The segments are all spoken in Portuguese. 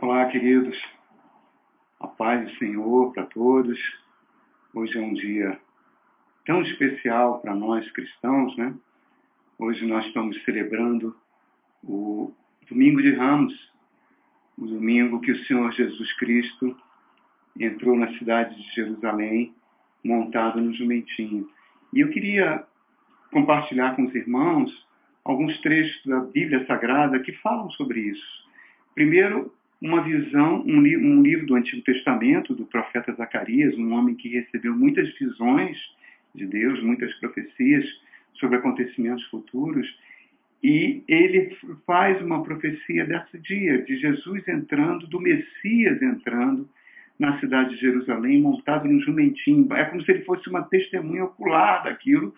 Olá, queridos. A paz do Senhor para todos. Hoje é um dia tão especial para nós cristãos, né? Hoje nós estamos celebrando o Domingo de Ramos, o domingo que o Senhor Jesus Cristo entrou na cidade de Jerusalém montado no jumentinho. E eu queria compartilhar com os irmãos alguns trechos da Bíblia Sagrada que falam sobre isso. Primeiro, uma visão, um, li um livro do Antigo Testamento, do profeta Zacarias, um homem que recebeu muitas visões de Deus, muitas profecias sobre acontecimentos futuros, e ele faz uma profecia desse dia, de Jesus entrando, do Messias entrando na cidade de Jerusalém, montado num jumentinho. É como se ele fosse uma testemunha ocular daquilo,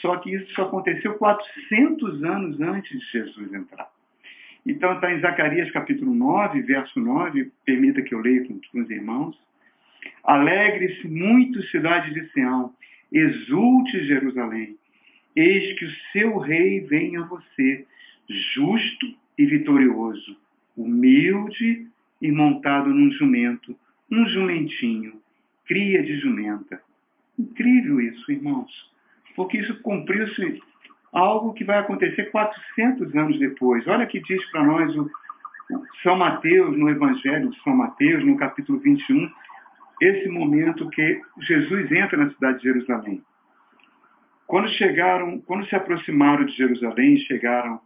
só que isso aconteceu 400 anos antes de Jesus entrar. Então está em Zacarias capítulo 9, verso 9, permita que eu leia com, os irmãos. Alegre-se muito, cidade de Sião, exulte Jerusalém, eis que o seu rei vem a você, justo e vitorioso, humilde e montado num jumento, um jumentinho, cria de jumenta. Incrível isso, irmãos, porque isso cumpriu-se algo que vai acontecer 400 anos depois. Olha que diz para nós o, São Mateus, no Evangelho de São Mateus, no capítulo 21, esse momento que Jesus entra na cidade de Jerusalém. Quando chegaram, quando se aproximaram de Jerusalém, chegaram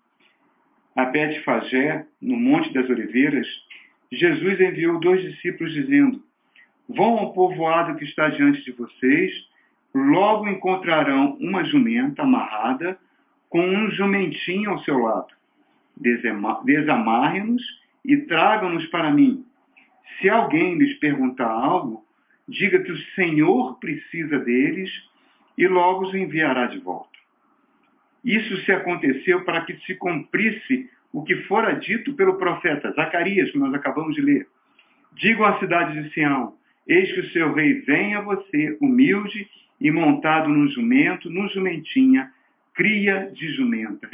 a Betfagé, no Monte das Oliveiras, Jesus enviou dois discípulos dizendo: Vão ao povoado que está diante de vocês, logo encontrarão uma jumenta amarrada com um jumentinho ao seu lado. Desamarre-nos e tragam-nos para mim. Se alguém lhes perguntar algo, diga que o Senhor precisa deles e logo os enviará de volta. Isso se aconteceu para que se cumprisse o que fora dito pelo profeta Zacarias, que nós acabamos de ler. Digam à cidade de Sião: Eis que o seu rei vem a você, humilde e montado num jumento, num jumentinha, cria de jumenta.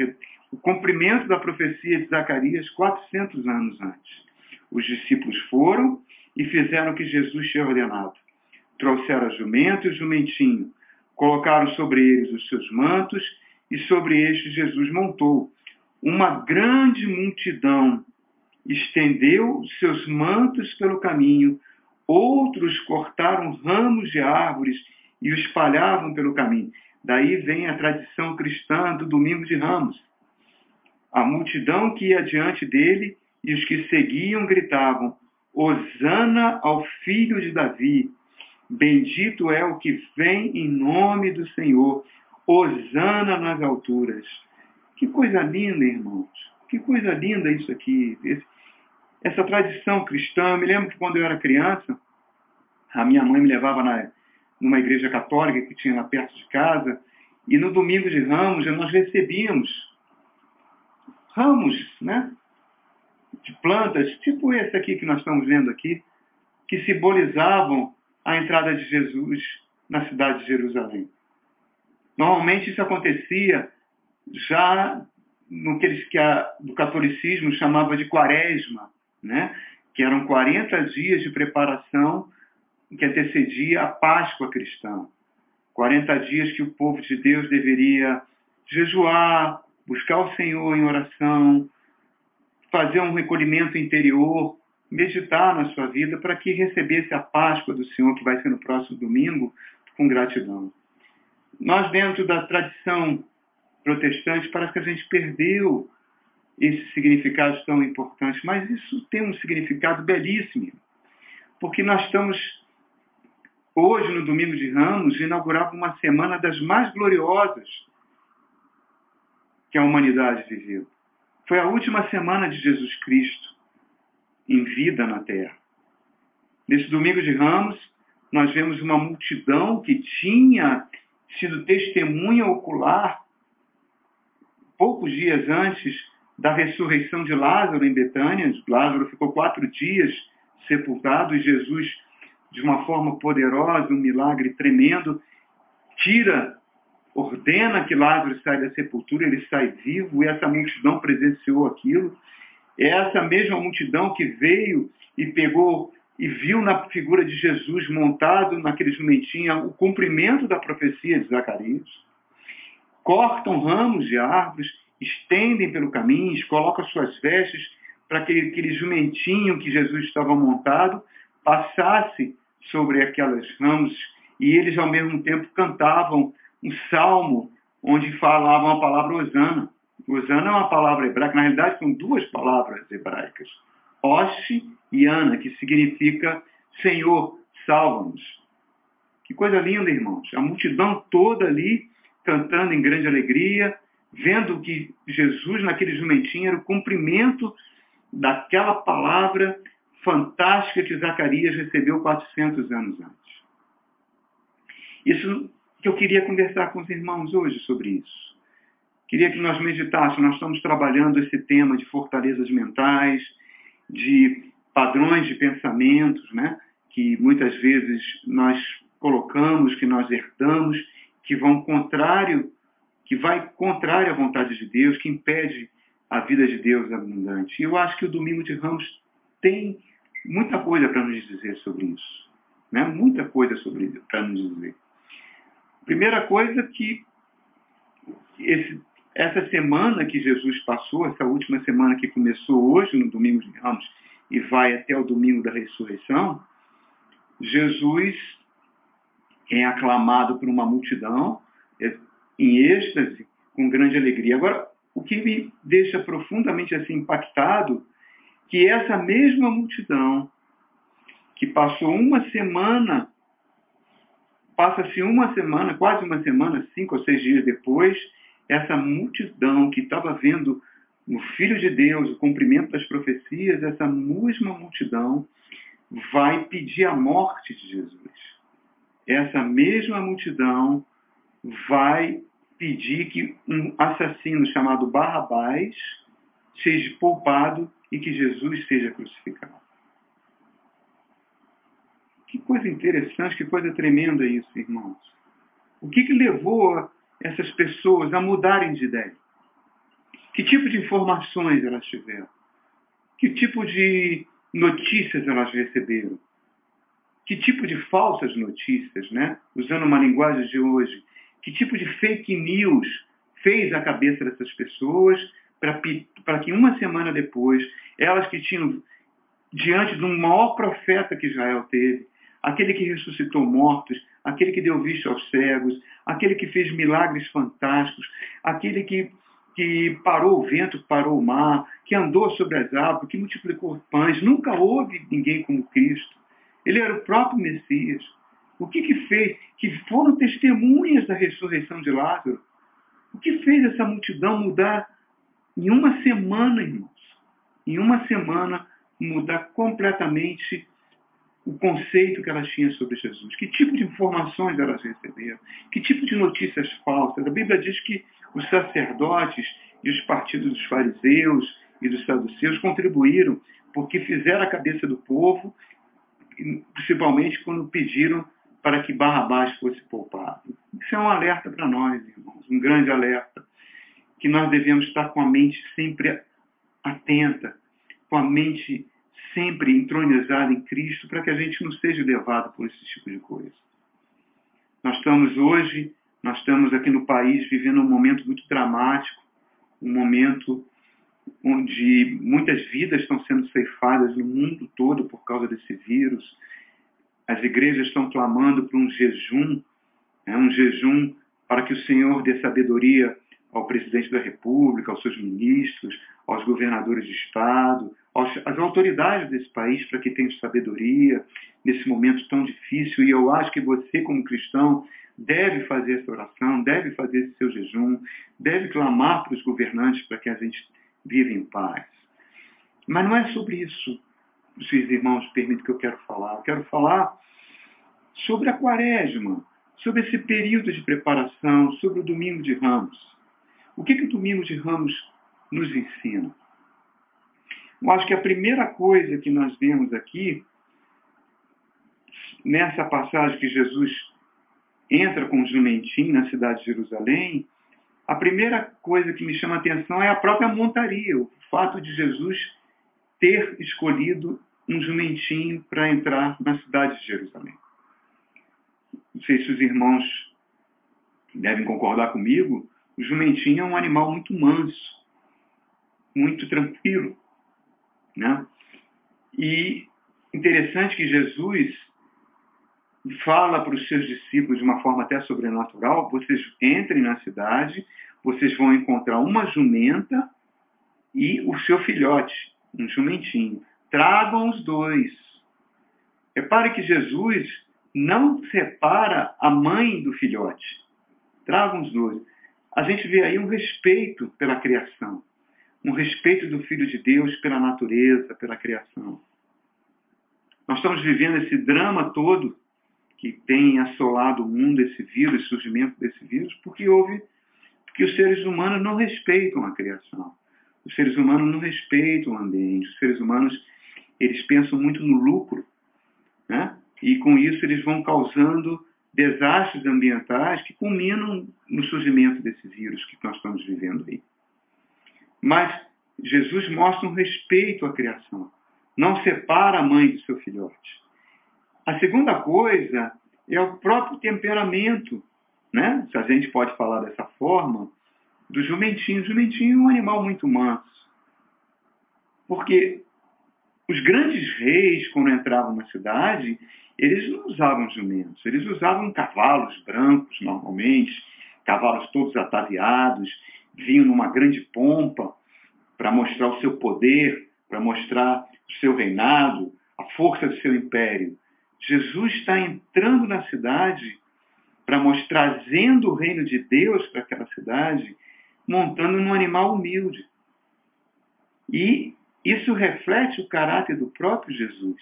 O cumprimento da profecia de Zacarias 400 anos antes. Os discípulos foram e fizeram o que Jesus tinha ordenado. Trouxeram a jumento e o jumentinho, colocaram sobre eles os seus mantos e sobre estes Jesus montou. Uma grande multidão estendeu seus mantos pelo caminho, outros cortaram ramos de árvores e o espalhavam pelo caminho. Daí vem a tradição cristã do domingo de ramos. A multidão que ia diante dele e os que seguiam gritavam: Hosana ao filho de Davi! Bendito é o que vem em nome do Senhor! Hosana nas alturas! Que coisa linda, irmãos! Que coisa linda isso aqui! Essa tradição cristã, eu me lembro que quando eu era criança, a minha mãe me levava na numa igreja católica que tinha lá perto de casa, e no domingo de ramos nós recebíamos ramos, né? De plantas, tipo esse aqui que nós estamos vendo aqui, que simbolizavam a entrada de Jesus na cidade de Jerusalém. Normalmente isso acontecia já no que eles que a, do catolicismo chamava de quaresma, né? que eram 40 dias de preparação que antecedia a Páscoa cristã. 40 dias que o povo de Deus deveria jejuar, buscar o Senhor em oração, fazer um recolhimento interior, meditar na sua vida para que recebesse a Páscoa do Senhor, que vai ser no próximo domingo, com gratidão. Nós, dentro da tradição protestante, parece que a gente perdeu esse significado tão importante, mas isso tem um significado belíssimo, porque nós estamos hoje, no domingo de Ramos, inaugurava uma semana das mais gloriosas que a humanidade viveu. Foi a última semana de Jesus Cristo em vida na Terra. Nesse domingo de Ramos, nós vemos uma multidão que tinha sido testemunha ocular poucos dias antes da ressurreição de Lázaro em Betânia. Lázaro ficou quatro dias sepultado e Jesus de uma forma poderosa, um milagre tremendo, tira, ordena que Lázaro saia da sepultura, ele sai vivo, e essa multidão presenciou aquilo. É essa mesma multidão que veio e pegou e viu na figura de Jesus montado naquele jumentinho o cumprimento da profecia de Zacarias. Cortam ramos de árvores, estendem pelo caminho, colocam suas vestes para que aquele jumentinho que Jesus estava montado passasse sobre aquelas ramos e eles ao mesmo tempo cantavam um salmo onde falavam a palavra Osana. Osana é uma palavra hebraica, na realidade são duas palavras hebraicas. Oshi e Ana, que significa Senhor, salva-nos. Que coisa linda, irmãos. A multidão toda ali cantando em grande alegria, vendo que Jesus naquele jumentinho era o cumprimento daquela palavra fantástica que Zacarias recebeu 400 anos antes. Isso que eu queria conversar com os irmãos hoje sobre isso. Queria que nós meditássemos, nós estamos trabalhando esse tema de fortalezas mentais, de padrões de pensamentos, né? que muitas vezes nós colocamos, que nós herdamos, que vão contrário, que vai contrário à vontade de Deus, que impede a vida de Deus abundante. E eu acho que o Domingo de Ramos tem muita coisa para nos dizer sobre isso. Né? Muita coisa sobre para nos dizer. Primeira coisa que esse, essa semana que Jesus passou, essa última semana que começou hoje, no Domingo de Ramos, e vai até o domingo da ressurreição, Jesus é aclamado por uma multidão é, em êxtase, com grande alegria. Agora, o que me deixa profundamente assim impactado, que essa mesma multidão que passou uma semana, passa-se uma semana, quase uma semana, cinco ou seis dias depois, essa multidão que estava vendo no Filho de Deus, o cumprimento das profecias, essa mesma multidão vai pedir a morte de Jesus. Essa mesma multidão vai pedir que um assassino chamado Barrabás seja poupado e que Jesus seja crucificado. Que coisa interessante, que coisa tremenda isso, irmãos. O que, que levou essas pessoas a mudarem de ideia? Que tipo de informações elas tiveram? Que tipo de notícias elas receberam? Que tipo de falsas notícias, né? Usando uma linguagem de hoje, que tipo de fake news fez a cabeça dessas pessoas para que uma semana depois, elas que tinham diante do maior profeta que Israel teve, aquele que ressuscitou mortos, aquele que deu vista aos cegos, aquele que fez milagres fantásticos, aquele que que parou o vento, parou o mar, que andou sobre as águas, que multiplicou pães. Nunca houve ninguém como Cristo. Ele era o próprio Messias. O que, que fez? Que foram testemunhas da ressurreição de Lázaro. O que fez essa multidão mudar em uma semana, irmãos? Em uma semana, mudar completamente o conceito que elas tinham sobre Jesus. Que tipo de informações elas receberam? Que tipo de notícias falsas? A Bíblia diz que os sacerdotes e os partidos dos fariseus e dos saduceus contribuíram porque fizeram a cabeça do povo, principalmente quando pediram para que Barrabás fosse poupado. Isso é um alerta para nós, irmãos, um grande alerta, que nós devemos estar com a mente sempre atenta, com a mente sempre entronizada em Cristo, para que a gente não seja levado por esse tipo de coisa. Nós estamos hoje nós estamos aqui no país vivendo um momento muito dramático, um momento onde muitas vidas estão sendo ceifadas no mundo todo por causa desse vírus. As igrejas estão clamando por um jejum, né, um jejum para que o Senhor dê sabedoria ao presidente da República, aos seus ministros, aos governadores de Estado, às autoridades desse país para que tenham sabedoria nesse momento tão difícil. E eu acho que você, como cristão, deve fazer essa oração, deve fazer esse seu jejum, deve clamar para os governantes para que a gente viva em paz. Mas não é sobre isso, se os irmãos permitem que eu quero falar. Eu quero falar sobre a quaresma, sobre esse período de preparação, sobre o domingo de ramos. O que, que o domingo de ramos nos ensina? Eu acho que a primeira coisa que nós vemos aqui, nessa passagem que Jesus entra com o jumentinho na cidade de Jerusalém, a primeira coisa que me chama a atenção é a própria montaria, o fato de Jesus ter escolhido um jumentinho para entrar na cidade de Jerusalém. Não sei se os irmãos devem concordar comigo, o jumentinho é um animal muito manso, muito tranquilo. Né? E interessante que Jesus fala para os seus discípulos de uma forma até sobrenatural: vocês entrem na cidade, vocês vão encontrar uma jumenta e o seu filhote, um jumentinho. Tragam os dois. Repare que Jesus não separa a mãe do filhote. Tragam os dois. A gente vê aí um respeito pela criação, um respeito do Filho de Deus pela natureza, pela criação. Nós estamos vivendo esse drama todo que tem assolado o mundo, esse vírus, esse surgimento desse vírus, porque houve, porque os seres humanos não respeitam a criação. Os seres humanos não respeitam o ambiente. Os seres humanos, eles pensam muito no lucro, né? E com isso eles vão causando desastres ambientais que culminam no surgimento desse vírus que nós estamos vivendo aí. Mas Jesus mostra um respeito à criação. Não separa a mãe do seu filhote. A segunda coisa é o próprio temperamento, né? se a gente pode falar dessa forma, do jumentinho. O jumentinho é um animal muito manso. Porque os grandes reis, quando entravam na cidade, eles não usavam jumentos, eles usavam cavalos brancos, normalmente, cavalos todos ataviados, vinham numa grande pompa para mostrar o seu poder, para mostrar o seu reinado, a força do seu império. Jesus está entrando na cidade para mostrar, trazendo o reino de Deus para aquela cidade, montando num animal humilde. E isso reflete o caráter do próprio Jesus,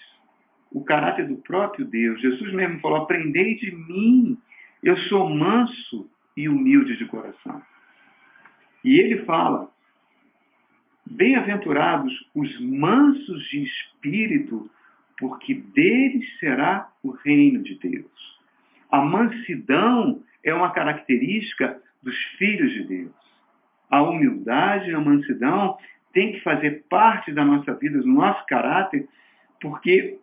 o caráter do próprio Deus. Jesus mesmo falou: Aprendei de mim, eu sou manso e humilde de coração. E ele fala: Bem-aventurados os mansos de espírito, porque deles será o reino de Deus. A mansidão é uma característica dos filhos de Deus. A humildade e a mansidão têm que fazer parte da nossa vida, do nosso caráter, porque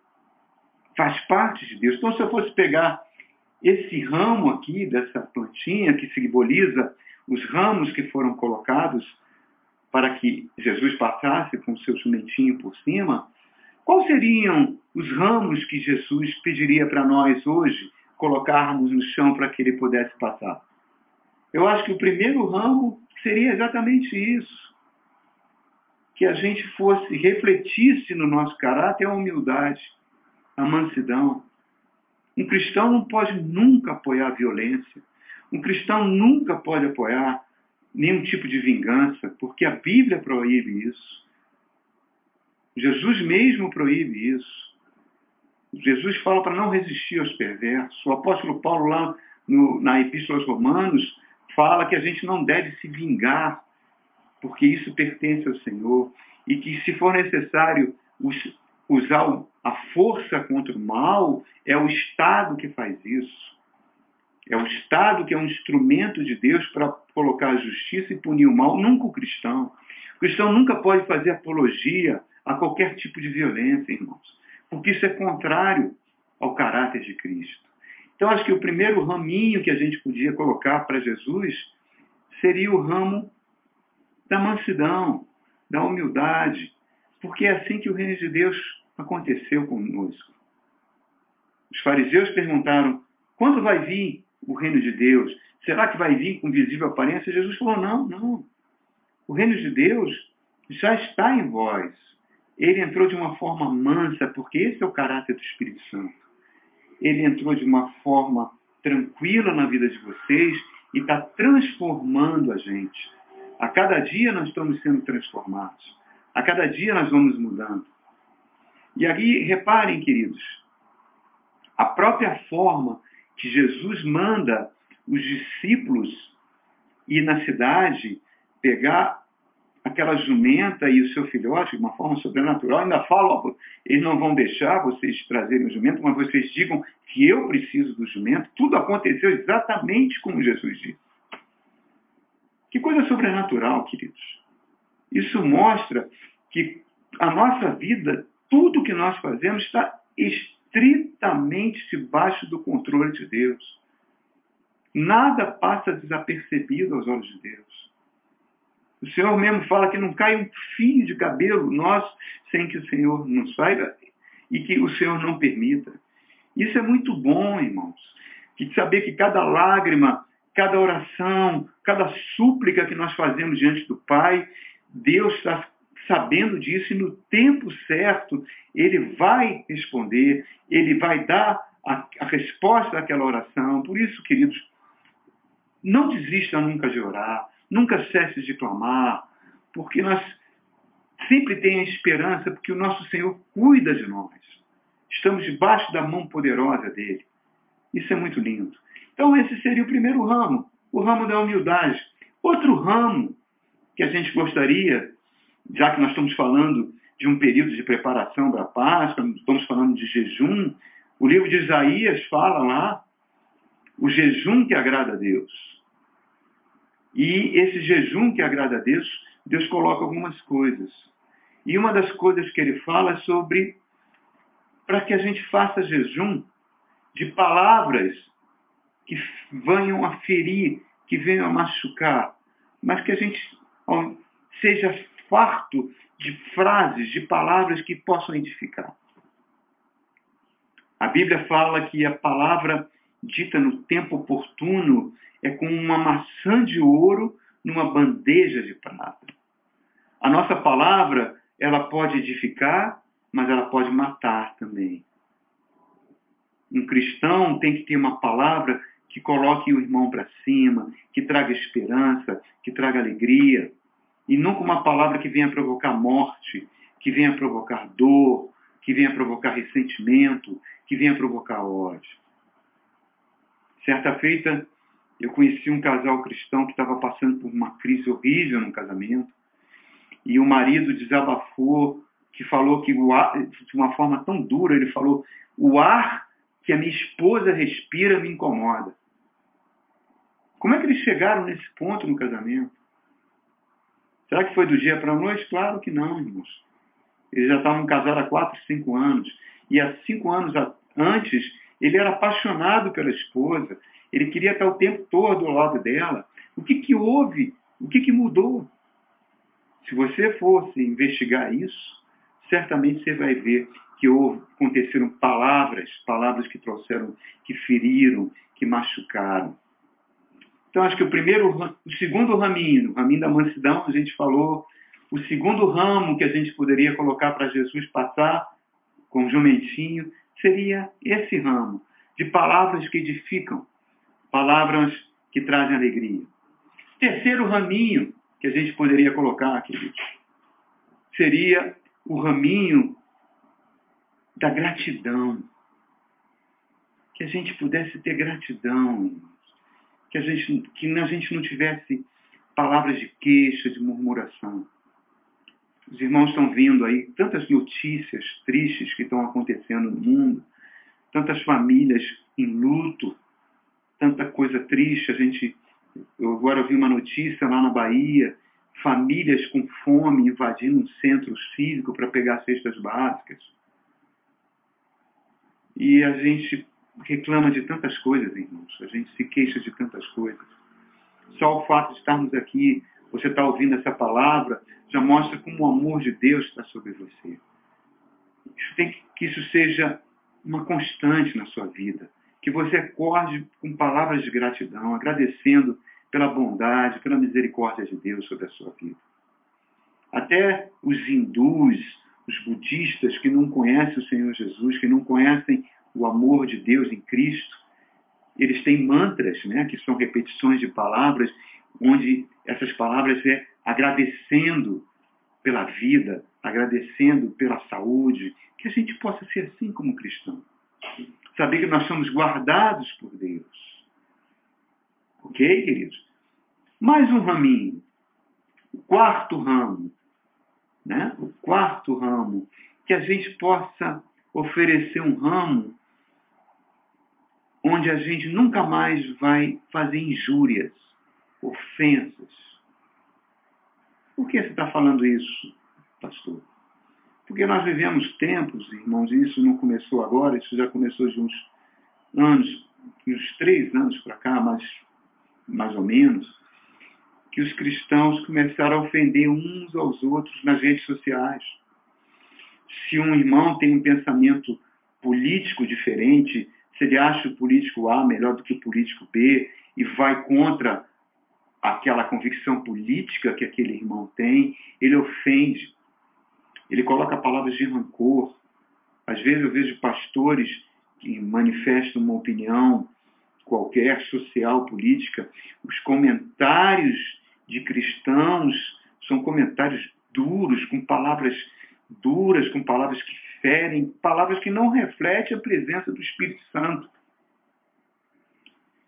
faz parte de Deus. Então, se eu fosse pegar esse ramo aqui, dessa plantinha que simboliza os ramos que foram colocados para que Jesus passasse com o seu jumentinho por cima, Quais seriam os ramos que Jesus pediria para nós hoje colocarmos no chão para que ele pudesse passar? Eu acho que o primeiro ramo seria exatamente isso. Que a gente fosse, refletisse no nosso caráter a humildade, a mansidão. Um cristão não pode nunca apoiar a violência. Um cristão nunca pode apoiar nenhum tipo de vingança, porque a Bíblia proíbe isso. Jesus mesmo proíbe isso. Jesus fala para não resistir aos perversos. O apóstolo Paulo, lá no, na Epístola aos Romanos, fala que a gente não deve se vingar, porque isso pertence ao Senhor. E que, se for necessário usar a força contra o mal, é o Estado que faz isso. É o Estado que é um instrumento de Deus para colocar a justiça e punir o mal, nunca o cristão. O cristão nunca pode fazer apologia a qualquer tipo de violência, irmãos, porque isso é contrário ao caráter de Cristo. Então, acho que o primeiro raminho que a gente podia colocar para Jesus seria o ramo da mansidão, da humildade, porque é assim que o reino de Deus aconteceu conosco. Os fariseus perguntaram: quando vai vir o reino de Deus? Será que vai vir com visível aparência? Jesus falou: não, não. O reino de Deus já está em vós ele entrou de uma forma mansa, porque esse é o caráter do Espírito Santo. Ele entrou de uma forma tranquila na vida de vocês e está transformando a gente. A cada dia nós estamos sendo transformados. A cada dia nós vamos mudando. E aí, reparem, queridos, a própria forma que Jesus manda os discípulos ir na cidade, pegar aquela jumenta e o seu filhote de uma forma sobrenatural, ainda falam, eles não vão deixar vocês trazerem o jumento, mas vocês digam que eu preciso do jumento. Tudo aconteceu exatamente como Jesus disse. Que coisa sobrenatural, queridos. Isso mostra que a nossa vida, tudo que nós fazemos está estritamente debaixo do controle de Deus. Nada passa desapercebido aos olhos de Deus. O Senhor mesmo fala que não cai um fio de cabelo nós sem que o Senhor nos saiba e que o Senhor não permita. Isso é muito bom, irmãos. De saber que cada lágrima, cada oração, cada súplica que nós fazemos diante do Pai, Deus está sabendo disso e no tempo certo Ele vai responder, Ele vai dar a, a resposta àquela oração. Por isso, queridos, não desista nunca de orar, nunca cesse de clamar, porque nós sempre temos a esperança, porque o nosso Senhor cuida de nós. Estamos debaixo da mão poderosa dele. Isso é muito lindo. Então, esse seria o primeiro ramo, o ramo da humildade. Outro ramo que a gente gostaria, já que nós estamos falando de um período de preparação para a Páscoa, estamos falando de jejum, o livro de Isaías fala lá o jejum que agrada a Deus. E esse jejum que agrada a Deus, Deus coloca algumas coisas. E uma das coisas que ele fala é sobre para que a gente faça jejum de palavras que venham a ferir, que venham a machucar, mas que a gente seja farto de frases, de palavras que possam edificar. A Bíblia fala que a palavra dita no tempo oportuno é como uma maçã de ouro numa bandeja de prata. A nossa palavra, ela pode edificar, mas ela pode matar também. Um cristão tem que ter uma palavra que coloque o irmão para cima, que traga esperança, que traga alegria. E nunca uma palavra que venha provocar morte, que venha provocar dor, que venha provocar ressentimento, que venha provocar ódio. Certa feita, eu conheci um casal cristão que estava passando por uma crise horrível no casamento. E o marido desabafou, que falou que ar, de uma forma tão dura, ele falou: o ar que a minha esposa respira me incomoda. Como é que eles chegaram nesse ponto no casamento? Será que foi do dia para a noite? Claro que não, irmãos. Eles já estavam casados há quatro, cinco anos. E há cinco anos antes, ele era apaixonado pela esposa. Ele queria estar o tempo todo ao lado dela. O que, que houve? O que, que mudou? Se você fosse investigar isso, certamente você vai ver que houve, aconteceram palavras, palavras que trouxeram, que feriram, que machucaram. Então, acho que o primeiro, o segundo raminho, o raminho da mansidão, a gente falou, o segundo ramo que a gente poderia colocar para Jesus passar com o jumentinho, seria esse ramo, de palavras que edificam, palavras que trazem alegria. Terceiro raminho que a gente poderia colocar, aqui seria o raminho da gratidão. Que a gente pudesse ter gratidão, que a gente, que a gente não tivesse palavras de queixa, de murmuração. Os irmãos estão vindo aí, tantas notícias tristes que estão acontecendo no mundo, tantas famílias em luto, tanta coisa triste. A gente, eu agora vi uma notícia lá na Bahia, famílias com fome invadindo um centro cívico para pegar cestas básicas. E a gente reclama de tantas coisas, irmãos. A gente se queixa de tantas coisas. Só o fato de estarmos aqui, você está ouvindo essa palavra, já mostra como o amor de Deus está sobre você. Isso tem que, que isso seja uma constante na sua vida que você acorde com palavras de gratidão, agradecendo pela bondade, pela misericórdia de Deus sobre a sua vida. Até os hindus, os budistas que não conhecem o Senhor Jesus, que não conhecem o amor de Deus em Cristo, eles têm mantras, né, que são repetições de palavras, onde essas palavras é agradecendo pela vida, agradecendo pela saúde, que a gente possa ser assim como cristão. Saber que nós somos guardados por Deus. Ok, queridos? Mais um raminho. O quarto ramo. Né? O quarto ramo. Que a gente possa oferecer um ramo onde a gente nunca mais vai fazer injúrias, ofensas. Por que você está falando isso, pastor? Porque nós vivemos tempos, irmãos, e isso não começou agora, isso já começou de uns anos, uns três anos para cá, mais, mais ou menos, que os cristãos começaram a ofender uns aos outros nas redes sociais. Se um irmão tem um pensamento político diferente, se ele acha o político A melhor do que o político B e vai contra aquela convicção política que aquele irmão tem, ele ofende, ele coloca palavras de rancor. Às vezes eu vejo pastores que manifestam uma opinião qualquer social, política, os comentários de cristãos são comentários duros, com palavras duras, com palavras que ferem, palavras que não refletem a presença do Espírito Santo.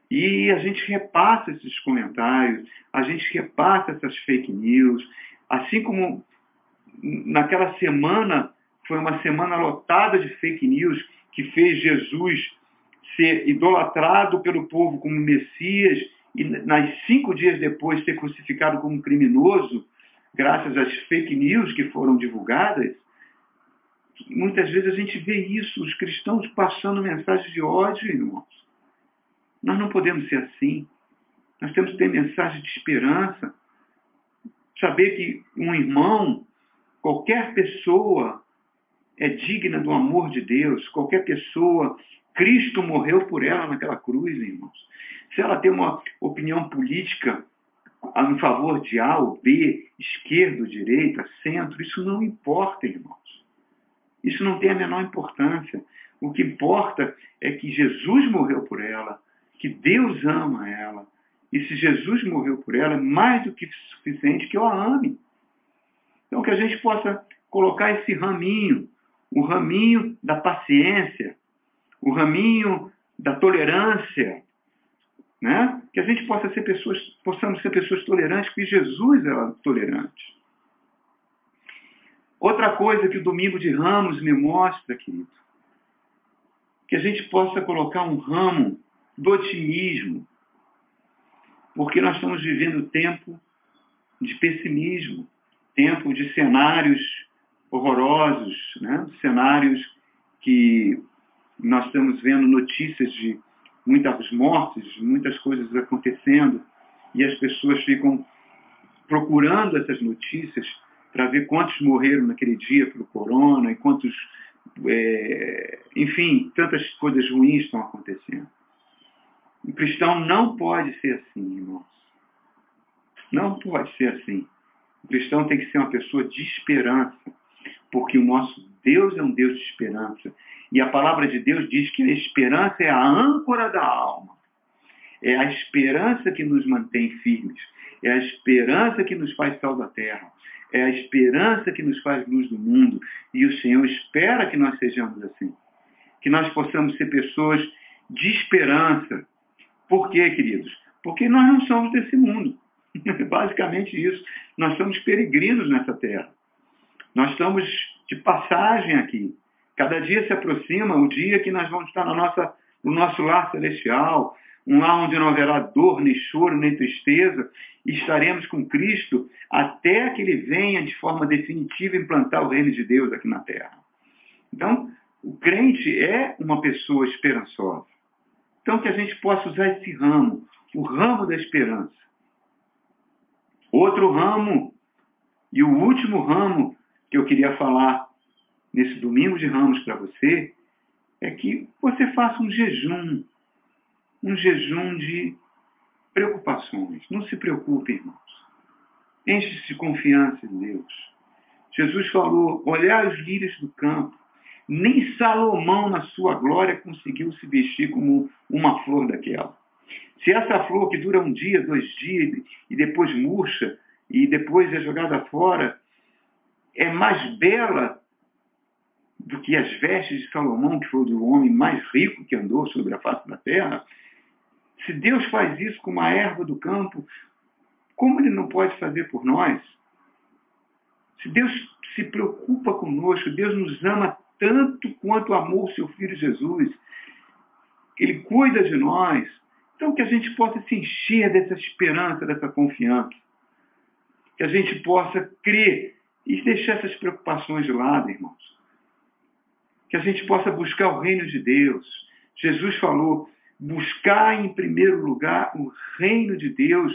E a gente repassa esses comentários, a gente repassa essas fake news, assim como naquela semana foi uma semana lotada de fake news que fez Jesus ser idolatrado pelo povo como Messias e nas cinco dias depois ser crucificado como criminoso, graças às fake news que foram divulgadas. Muitas vezes a gente vê isso, os cristãos passando mensagens de ódio, irmãos. Nós não podemos ser assim. Nós temos que ter mensagem de esperança. Saber que um irmão, qualquer pessoa, é digna do amor de Deus. Qualquer pessoa, Cristo morreu por ela naquela cruz, irmãos. Se ela tem uma opinião política em favor de A ou B, esquerda, direita, centro, isso não importa, irmãos. Isso não tem a menor importância. O que importa é que Jesus morreu por ela, que Deus ama ela. E se Jesus morreu por ela, é mais do que suficiente que eu a ame. Então, que a gente possa colocar esse raminho, o raminho da paciência, o raminho da tolerância, né? Que a gente possa ser pessoas, possamos ser pessoas tolerantes, porque Jesus era tolerante. Outra coisa que o domingo de Ramos me mostra, querido, que a gente possa colocar um ramo do otimismo, porque nós estamos vivendo tempo de pessimismo, tempo de cenários horrorosos, né? cenários que nós estamos vendo notícias de muitas mortes, muitas coisas acontecendo, e as pessoas ficam procurando essas notícias para ver quantos morreram naquele dia pelo corona e quantos, é, enfim, tantas coisas ruins estão acontecendo. O cristão não pode ser assim, irmãos. Não pode ser assim. O cristão tem que ser uma pessoa de esperança, porque o nosso Deus é um Deus de esperança. E a palavra de Deus diz que a esperança é a âncora da alma. É a esperança que nos mantém firmes. É a esperança que nos faz sal da terra. É a esperança que nos faz luz do mundo. E o Senhor espera que nós sejamos assim. Que nós possamos ser pessoas de esperança, por quê, queridos? Porque nós não somos desse mundo. Basicamente isso. Nós somos peregrinos nessa terra. Nós estamos de passagem aqui. Cada dia se aproxima o dia que nós vamos estar na nossa, no nosso lar celestial, um lar onde não haverá dor, nem choro, nem tristeza, e estaremos com Cristo até que Ele venha de forma definitiva implantar o reino de Deus aqui na terra. Então, o crente é uma pessoa esperançosa. Então, que a gente possa usar esse ramo, o ramo da esperança. Outro ramo, e o último ramo que eu queria falar nesse domingo de ramos para você, é que você faça um jejum, um jejum de preocupações. Não se preocupe, irmãos. Enche-se de confiança em Deus. Jesus falou: olhar os lírios do campo. Nem Salomão, na sua glória, conseguiu se vestir como uma flor daquela. Se essa flor que dura um dia, dois dias, e depois murcha, e depois é jogada fora, é mais bela do que as vestes de Salomão, que foi o homem mais rico que andou sobre a face da terra, se Deus faz isso com uma erva do campo, como ele não pode fazer por nós? Se Deus se preocupa conosco, Deus nos ama tanto quanto amou seu Filho Jesus. Ele cuida de nós. Então, que a gente possa se encher dessa esperança, dessa confiança. Que a gente possa crer E deixar essas preocupações de lado, irmãos. Que a gente possa buscar o reino de Deus. Jesus falou, buscar em primeiro lugar o reino de Deus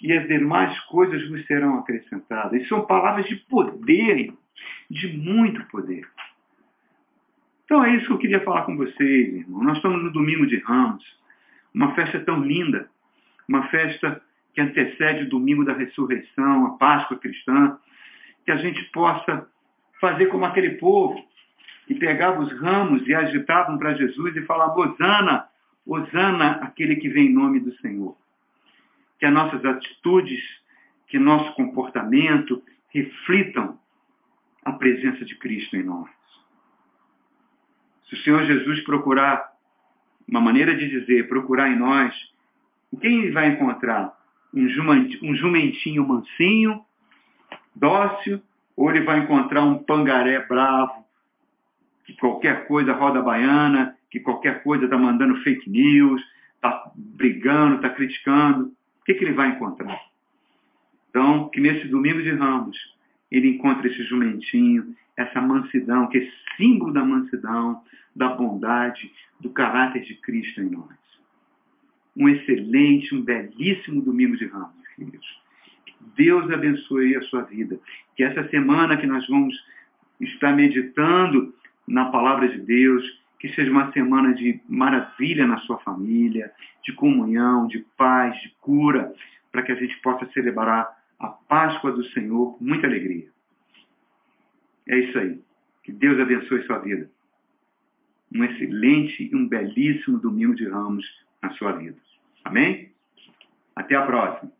e as demais coisas vos serão acrescentadas. São palavras de poder, de muito poder. Então é isso que eu queria falar com vocês, irmão. Nós estamos no domingo de Ramos, uma festa tão linda, uma festa que antecede o domingo da ressurreição, a Páscoa cristã, que a gente possa fazer como aquele povo que pegava os ramos e agitavam para Jesus e falava, Osana, Osana, aquele que vem em nome do Senhor. Que as nossas atitudes, que nosso comportamento reflitam a presença de Cristo em nós. Se o Senhor Jesus procurar, uma maneira de dizer, procurar em nós, quem ele vai encontrar? Um jumentinho mansinho, dócil, ou ele vai encontrar um pangaré bravo, que qualquer coisa roda baiana, que qualquer coisa está mandando fake news, está brigando, está criticando. O que, que ele vai encontrar? Então, que nesse domingo de ramos, ele encontra esse jumentinho, essa mansidão, que é símbolo da mansidão, da bondade, do caráter de Cristo em nós. Um excelente, um belíssimo domingo de ramos, filhos. Deus abençoe a sua vida. Que essa semana que nós vamos estar meditando na palavra de Deus, que seja uma semana de maravilha na sua família, de comunhão, de paz, de cura, para que a gente possa celebrar a Páscoa do Senhor com muita alegria. É isso aí. Que Deus abençoe sua vida. Um excelente e um belíssimo domingo de ramos na sua vida. Amém? Até a próxima.